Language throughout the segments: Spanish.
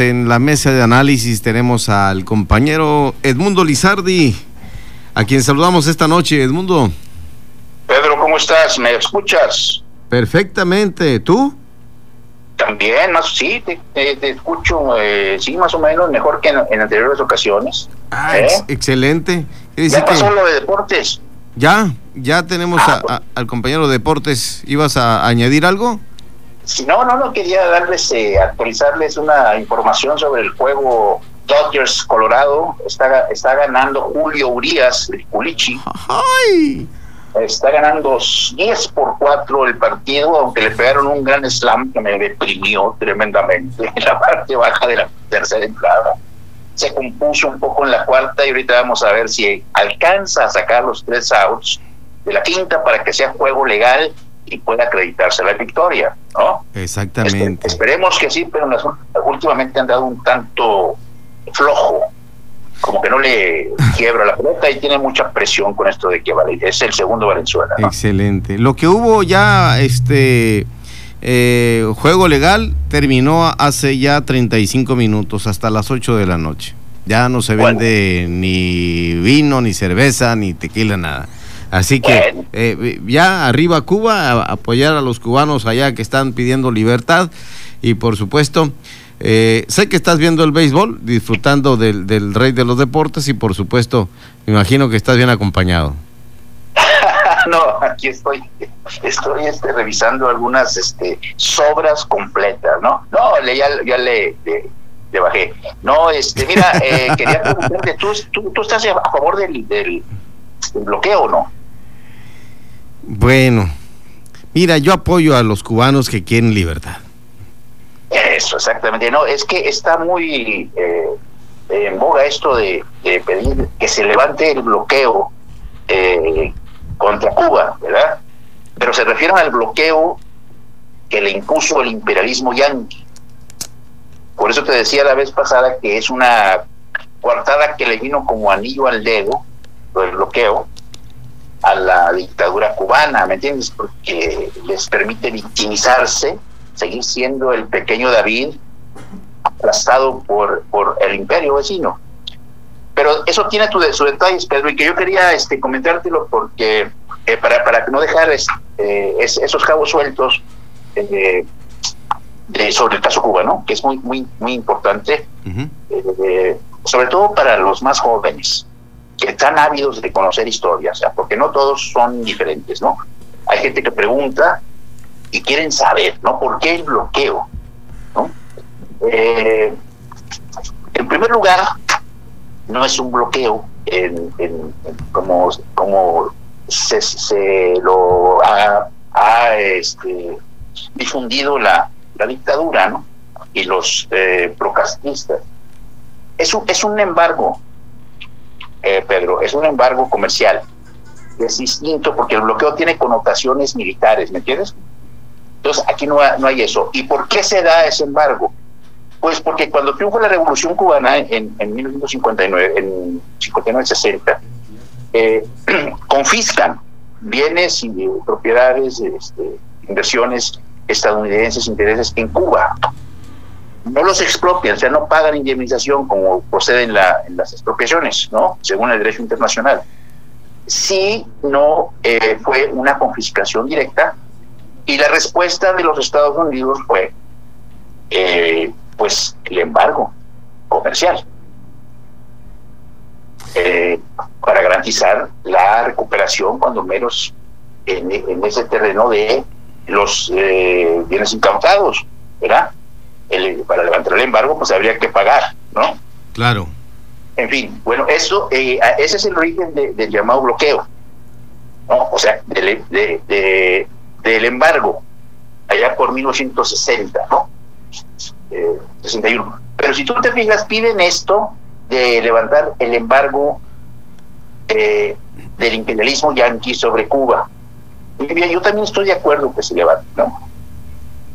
En la mesa de análisis tenemos al compañero Edmundo Lizardi, a quien saludamos esta noche. Edmundo. Pedro, ¿cómo estás? ¿Me escuchas? Perfectamente. ¿Tú? También, más sí, te, escucho, eh, sí, más o menos, mejor que en, anteriores ocasiones. Ah, ¿Eh? excelente. ¿Ya pasó lo de deportes? Ya, ya tenemos ah, al compañero de deportes. ¿Ibas a añadir algo? Si no, no, no quería darles, eh, actualizarles una información sobre el juego Dodgers Colorado. Está, está ganando Julio Urias, el Culichi. Está ganando 10 por 4 el partido, aunque le pegaron un gran slam que me deprimió tremendamente en la parte baja de la tercera entrada. Se compuso un poco en la cuarta y ahorita vamos a ver si alcanza a sacar los tres outs de la quinta para que sea juego legal y pueda acreditarse la victoria, ¿no? Exactamente. esperemos que sí, pero últimamente han dado un tanto flojo, como que no le quiebra la pelota y tiene mucha presión con esto de que es el segundo Valenzuela. Excelente. Lo que hubo ya, este eh, juego legal terminó hace ya 35 minutos, hasta las 8 de la noche. Ya no se vende ni vino, ni cerveza, ni tequila, nada. Así que eh, ya arriba Cuba, a apoyar a los cubanos allá que están pidiendo libertad y por supuesto, eh, sé que estás viendo el béisbol, disfrutando del, del, rey de los deportes y por supuesto, me imagino que estás bien acompañado. no, aquí estoy, estoy este, revisando algunas este, sobras completas, ¿no? No, le, ya, ya le, le, bajé. No, este, mira, eh, quería preguntarte, ¿tú, tú, estás a favor del, del bloqueo o no? Bueno, mira, yo apoyo a los cubanos que quieren libertad. Eso, exactamente. No, es que está muy eh, en boga esto de, pedir que se levante el bloqueo eh, contra Cuba, ¿verdad? Pero se refieren al bloqueo que le impuso el imperialismo yanqui. Por eso te decía la vez pasada que es una coartada que le vino como anillo al dedo, el bloqueo, a la dictadura cubana, ¿me entiendes? Porque les permite victimizarse, seguir siendo el pequeño David aplastado por, por el imperio vecino. Pero eso tiene tu, sus detalles, Pedro, y que yo quería este, comentártelo porque eh, para, para no dejar eh, esos cabos sueltos eh, de, sobre el caso Cuba, ¿no? Que es muy, muy, muy importante, sobre todo para los más jóvenes que están ávidos de conocer historias, porque no todos son diferentes, ¿no? Hay gente que pregunta y quieren saber, ¿no? ¿Por qué el bloqueo? ¿no? Eh, en primer lugar, no es un bloqueo en, como, como se, lo ha, este, difundido la, la, dictadura, ¿no? Y los eh, procastistas. Es un, es un embargo, eh, Pedro, es un embargo comercial. Es distinto porque el bloqueo tiene connotaciones militares, ¿me entiendes? Entonces, aquí no, no hay eso. ¿Y por qué se da ese embargo? Pues porque cuando triunfó la Revolución Cubana en, en 1959, en 59-60, eh, confiscan bienes y propiedades, este, inversiones estadounidenses, intereses en Cuba no los expropian, o sea, no pagan indemnización como procede en, las expropiaciones, ¿no? Según el derecho internacional. Sí, no eh, fue una confiscación directa y la respuesta de los Estados Unidos fue, eh, pues, el embargo comercial eh, para garantizar la recuperación, cuando menos, en, en ese terreno de los bienes incautados, ¿verdad? Para levantar el embargo, pues habría que pagar, ¿no? Claro. En fin, bueno, eso, eh, ese es el origen del llamado bloqueo, ¿no? O sea, del, de, del embargo, allá por 1960, ¿no? 61. Eh, Pero si tú te fijas, piden esto de levantar el embargo eh, del imperialismo yanqui sobre Cuba. Y bien, yo también estoy de acuerdo que se levante, ¿no?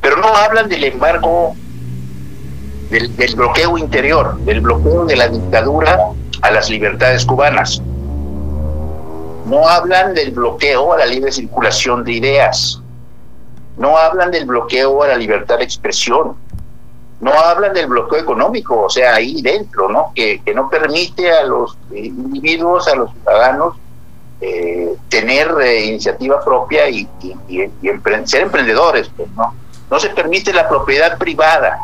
Pero no hablan del embargo del, bloqueo interior, del bloqueo de la dictadura a las libertades cubanas. No hablan del bloqueo a la libre circulación de ideas. No hablan del bloqueo a la libertad de expresión. no hablan del bloqueo económico, o sea, ahí dentro, ¿no? Que, no permite a los individuos, a los ciudadanos, eh, tener eh, iniciativa propia y, ser emprendedores, pues, ¿no? No se permite la propiedad privada,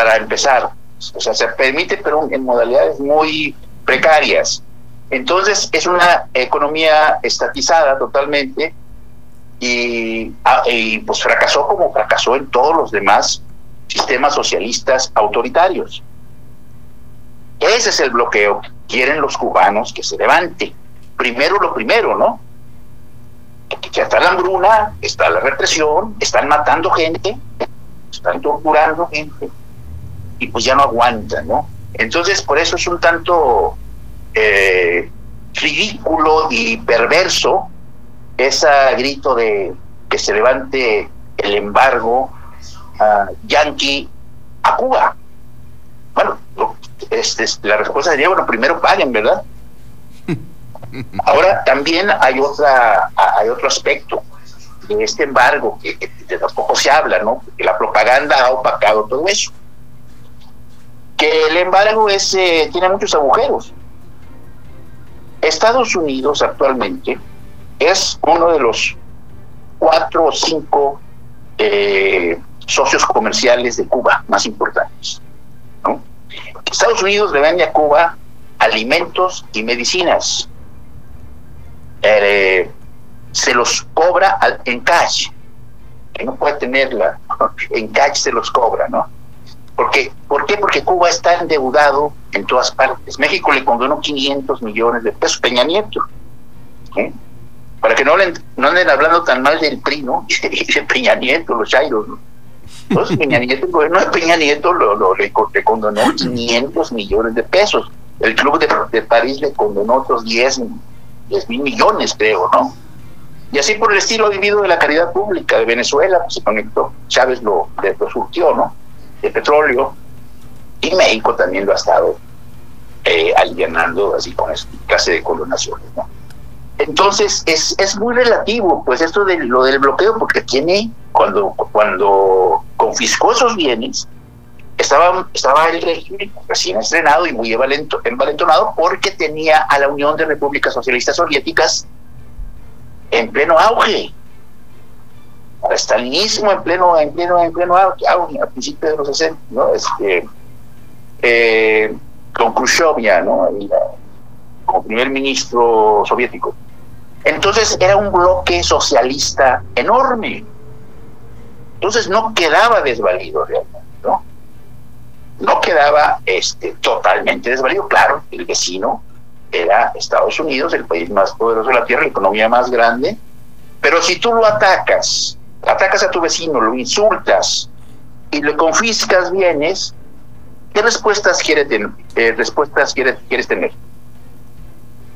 para empezar. O sea, se permite, pero en modalidades muy precarias. Entonces, es una economía estatizada totalmente y, ah, y pues fracasó como fracasó en todos los demás sistemas socialistas autoritarios. Ese es el bloqueo. Quieren los cubanos que se levante. Primero lo primero, ¿no? Que está la hambruna, está la represión, están matando gente, están torturando gente y pues ya no aguantan, ¿no? Entonces, por eso es un tanto eh, ridículo y perverso ese grito de que se levante el embargo Yankee a Cuba. Bueno, este, la respuesta sería, bueno, primero paguen, ¿verdad? Ahora también hay otra hay otro aspecto de este embargo que, que, tampoco se habla, ¿no? Que la propaganda ha opacado todo eso. Que el embargo es, eh, tiene muchos agujeros. Estados Unidos actualmente es uno de los cuatro o cinco eh, socios comerciales de Cuba más importantes. Estados Unidos le vende a Cuba alimentos y medicinas. Eh, se los cobra en cash, que no puede tenerla, en cash se los cobra, ¿no? Porque, ¿Por qué? Porque Cuba está endeudado en todas partes. México le condonó 500 millones de pesos, Peña Nieto. Para que no, le, no anden hablando tan mal del PRI, ¿no? Y de Peña Nieto, los chairos, ¿no? Entonces, Peña Nieto, el gobierno de Peña Nieto lo, lo le, condonó 500 millones de pesos. El Club de, París le condonó otros 10, 10 mil millones, creo, ¿no? Y así por el estilo vivido de la caridad pública de Venezuela, pues, se conectó, Chávez lo, lo surtió, ¿no? De petróleo. Y México también lo ha estado eh, alivianando así con esta clase de colonaciones, ¿no? Entonces, es, es muy relativo, pues esto de lo del bloqueo, porque tiene, cuando, cuando confiscó esos bienes, estaba, estaba el régimen recién estrenado y muy envalentonado porque tenía a la Unión de Repúblicas Socialistas Soviéticas en pleno auge. Al estalinismo en pleno, en pleno, en pleno a principios de los 60, ¿no? Este, eh, con Khrushchev ya, ¿no? como primer ministro soviético. Entonces era un bloque socialista enorme. Entonces no quedaba desvalido realmente, ¿no? No quedaba este, totalmente desvalido. Claro, el vecino era Estados Unidos, el país más poderoso de la Tierra, la economía más grande. Pero si tú lo atacas, atacas a tu vecino, lo insultas y le confiscas bienes, ¿qué respuestas, quiere eh, respuestas quieres, quieres tener?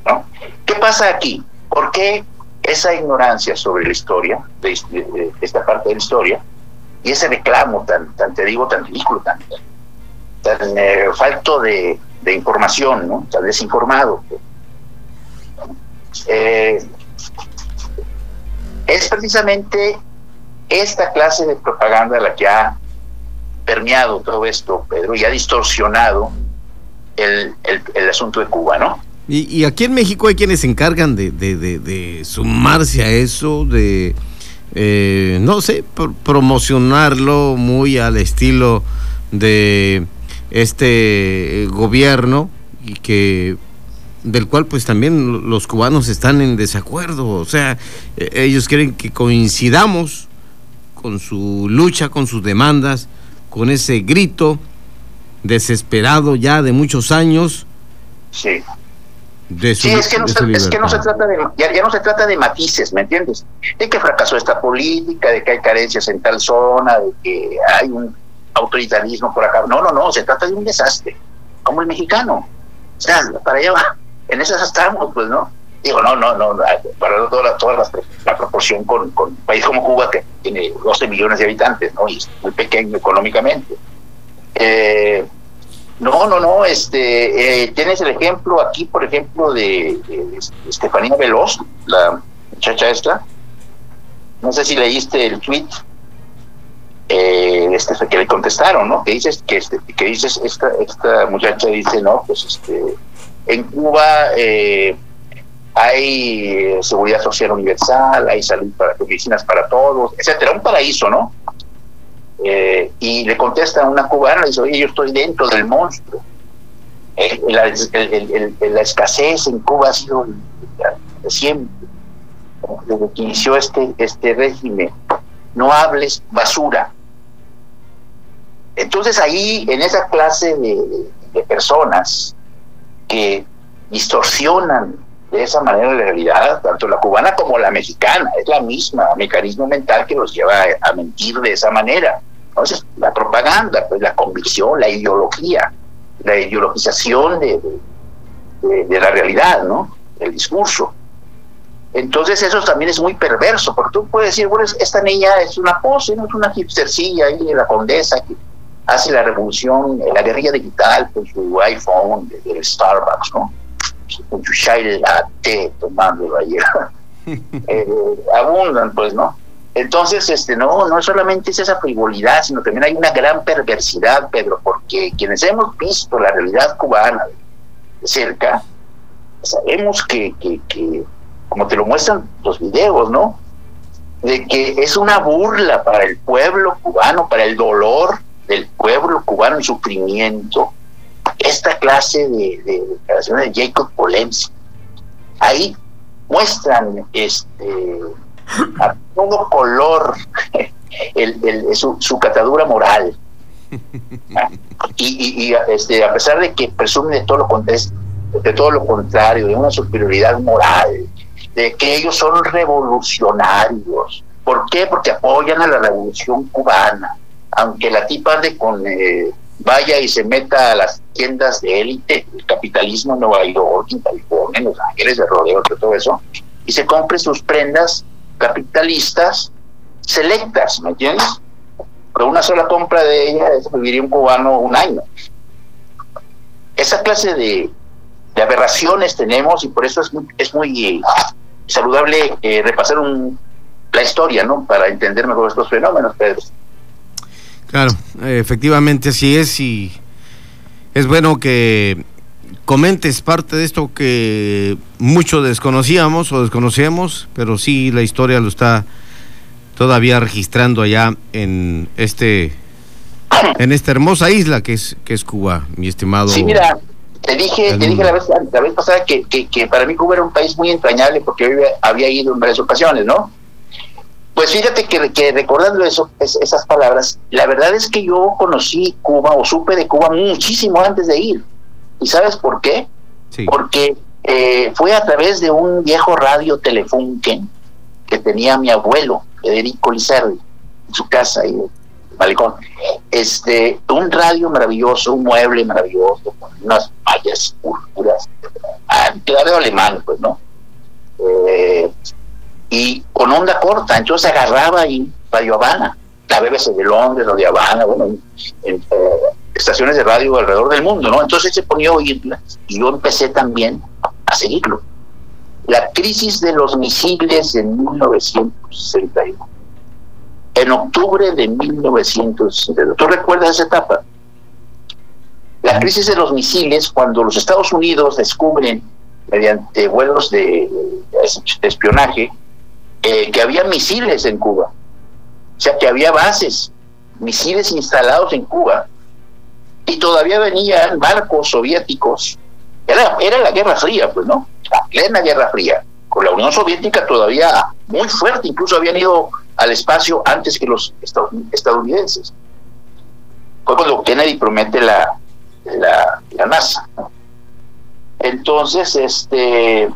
¿No? ¿Qué pasa aquí? ¿Por qué esa ignorancia sobre la historia, de, esta parte de la historia, y ese reclamo tan, tan te digo, tan ridículo, tan, tan eh, falto de, información, ¿no? tan desinformado? Eh, es precisamente esta clase de propaganda la que ha permeado todo esto, Pedro, y ha distorsionado el, el asunto de Cuba, ¿no? Y, aquí en México hay quienes se encargan de, sumarse a eso, de, eh, no sé, promocionarlo muy al estilo de este eh, gobierno y que del cual pues también los cubanos están en desacuerdo, o sea, e, ellos quieren que coincidamos con su lucha, con sus demandas, con ese grito desesperado ya de muchos años. Sí sí, es que, no se, es que no se trata de, ya, no se trata de matices, ¿me entiendes? De que fracasó esta política, de que hay carencias en tal zona, de que hay un autoritarismo por acá. No, no, no, se trata de un desastre, como el mexicano. O sea, para allá en esas estamos, pues, ¿no? Digo, no, no, no, para toda, toda la, la, proporción con, con, un país como Cuba, que tiene 12 millones de habitantes, ¿no? Y es muy pequeño económicamente. Eh, no, no, no, este, eh, tienes el ejemplo aquí, por ejemplo, de, Estefanía Veloz, la muchacha esta. No sé si leíste el tweet. Eh, este que le contestaron, ¿no? Que dices que este, dices esta esta muchacha dice, no, pues este en Cuba eh, hay eh, seguridad social universal, hay salud para medicinas para todos, etcétera, un paraíso, ¿no? Eh, y le contesta una cubana, le dice, yo estoy dentro del monstruo. la, la, escasez en Cuba ha sido siempre, desde que inició este, este régimen. No hables basura. Entonces ahí, en esa clase de personas que distorsionan de esa manera la realidad, tanto la cubana como la mexicana, es la misma mecanismo mental que los lleva a, mentir de esa manera. Entonces, la propaganda, pues la convicción, la ideología, la ideologización de, de, la realidad, ¿no? El discurso. Entonces eso también es muy perverso, porque tú puedes decir, bueno, esta niña es una pose, no es una hipstercilla ahí la condesa que hace la revolución, la guerrilla digital con su iPhone del Starbucks, ¿no? Con su chai latte tomándolo ayer. eh, abundan, pues, ¿no? Entonces, este, no, no solamente es esa frivolidad, sino también hay una gran perversidad, Pedro, porque quienes hemos visto la realidad cubana de cerca, sabemos que, que, que como te lo muestran los videos, ¿no? De que es una burla para el pueblo cubano, para el dolor del pueblo cubano en sufrimiento, esta clase de, declaraciones de Jacob Polensky. Ahí muestran este a todo color el, su, catadura moral. Y, este, a pesar de que presumen de todo, lo, de todo lo contrario, de una superioridad moral, de que ellos son revolucionarios. ¿Por qué? Porque apoyan a la revolución cubana. Aunque la tipa de con eh, vaya y se meta a las tiendas de élite, el capitalismo en Nueva York, en California, en Los Ángeles, de rodeo, todo eso, y se compre sus prendas capitalistas selectas, ¿me entiendes? Con una sola compra de ella viviría un cubano un año. Esa clase de, aberraciones tenemos y por eso es muy, es muy saludable eh, repasar un, la historia, ¿no? Para entender mejor estos fenómenos, Pedro. Claro, efectivamente así es y es bueno que comentes parte de esto que mucho desconocíamos o desconocemos, pero sí la historia lo está todavía registrando allá en este en esta hermosa isla que es que es Cuba, mi estimado. Sí, mira, te dije, te dije la vez, la vez pasada que, que, que, para mí Cuba era un país muy entrañable porque yo había ido en varias ocasiones, ¿no? Pues fíjate que, recordando eso, esas palabras, la verdad es que yo conocí Cuba o supe de Cuba muchísimo antes de ir. ¿Y sabes por qué? Porque eh, fue a través de un viejo radio Telefunken que tenía mi abuelo, Federico Lizardi, en su casa ahí, en balcón. Este, un radio maravilloso, un mueble maravilloso, con unas mallas púrpuras, ah, radio alemán, pues, ¿no? Eh, y con onda corta, entonces agarraba ahí Radio Habana, la BBC de Londres, o de Habana, bueno, en, eh, estaciones de radio alrededor del mundo, ¿no? Entonces se ponía a oírla y yo empecé también a seguirlo. La crisis de los misiles en 1961. En octubre de 1962. ¿Tú recuerdas esa etapa? La crisis de los misiles, cuando los Estados Unidos descubren, mediante vuelos de espionaje, eh, que había misiles en Cuba, o sea, que había bases, misiles instalados en Cuba, y todavía venían barcos soviéticos. Era, era la Guerra Fría, pues, ¿no? La plena Guerra Fría, con la Unión Soviética todavía muy fuerte, incluso habían ido al espacio antes que los estadounidenses. Fue cuando Kennedy promete la, la, la NASA. Entonces, este,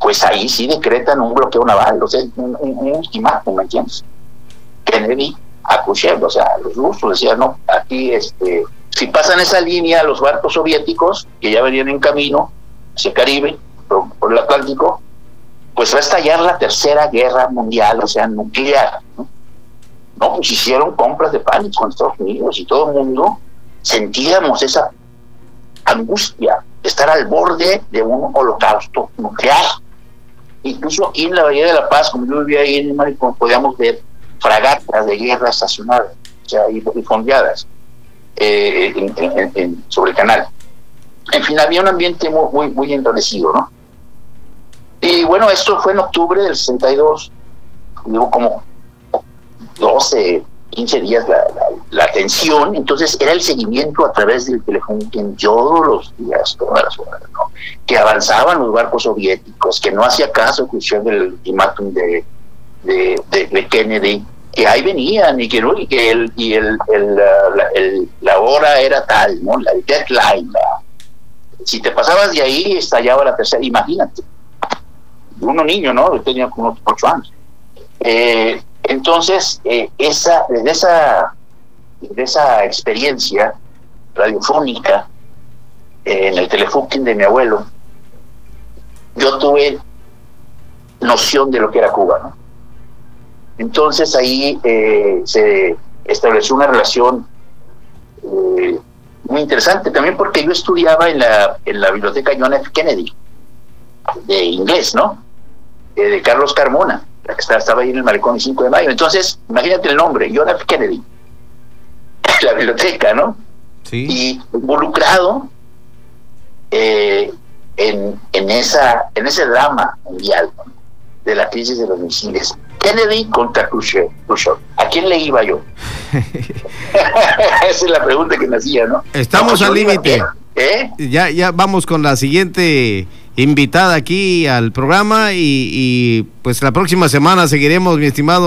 pues ahí sí decretan un bloqueo naval, o sea, un, un, ultimátum, ¿me entiendes? Kennedy a Khrushchev, o sea, los rusos decían, no, aquí, este, si pasan esa línea los barcos soviéticos, que ya venían en camino hacia el Caribe, por, el Atlántico, pues va a estallar la tercera guerra mundial, o sea, nuclear, ¿no? No, pues hicieron compras de pánico en Estados Unidos y todo el mundo sentíamos esa angustia de estar al borde de un holocausto nuclear. Incluso aquí en la Bahía de la Paz, como yo vivía ahí en Maricón, podíamos ver fragatas de guerra estacionadas. o sea, y, fondeadas eh, sobre el canal. En fin, había un ambiente muy, muy, muy endurecido, ¿no? Y bueno, esto fue en octubre del 62. Hubo como 12, 15 días la, la, atención. Entonces era el seguimiento a través del teléfono en todos los días, todas las horas, ¿no? Que avanzaban los barcos soviéticos, que no hacía caso cuestión del ultimátum de, de, de, Kennedy, que ahí venían y que, y que el, y el, el, la, la hora era tal, ¿no? La deadline. si te pasabas de ahí, estallaba la tercera. Imagínate uno niño, ¿no? Yo tenía como ocho años. Eh, entonces, eh, esa, desde esa, de esa experiencia radiofónica eh, en el telefunking de mi abuelo, yo tuve noción de lo que era Cuba. Entonces ahí se estableció una relación muy interesante también porque yo estudiaba en la, en la biblioteca John F. Kennedy de inglés, ¿no? Eh, de Carlos Carmona, la que estaba, ahí en el malecón el 5 de mayo. Entonces, imagínate el nombre, John F. Kennedy, la biblioteca, ¿no? Sí. Y involucrado eh, en, en, esa, en ese drama mundial de la crisis de los misiles. Kennedy contra Khrushchev. ¿A quién le iba yo? Esa es la pregunta que me hacía, ¿no? Estamos al límite. ¿Eh? Ya, ya vamos con la siguiente invitada aquí al programa y, y pues la próxima semana seguiremos, mi estimado.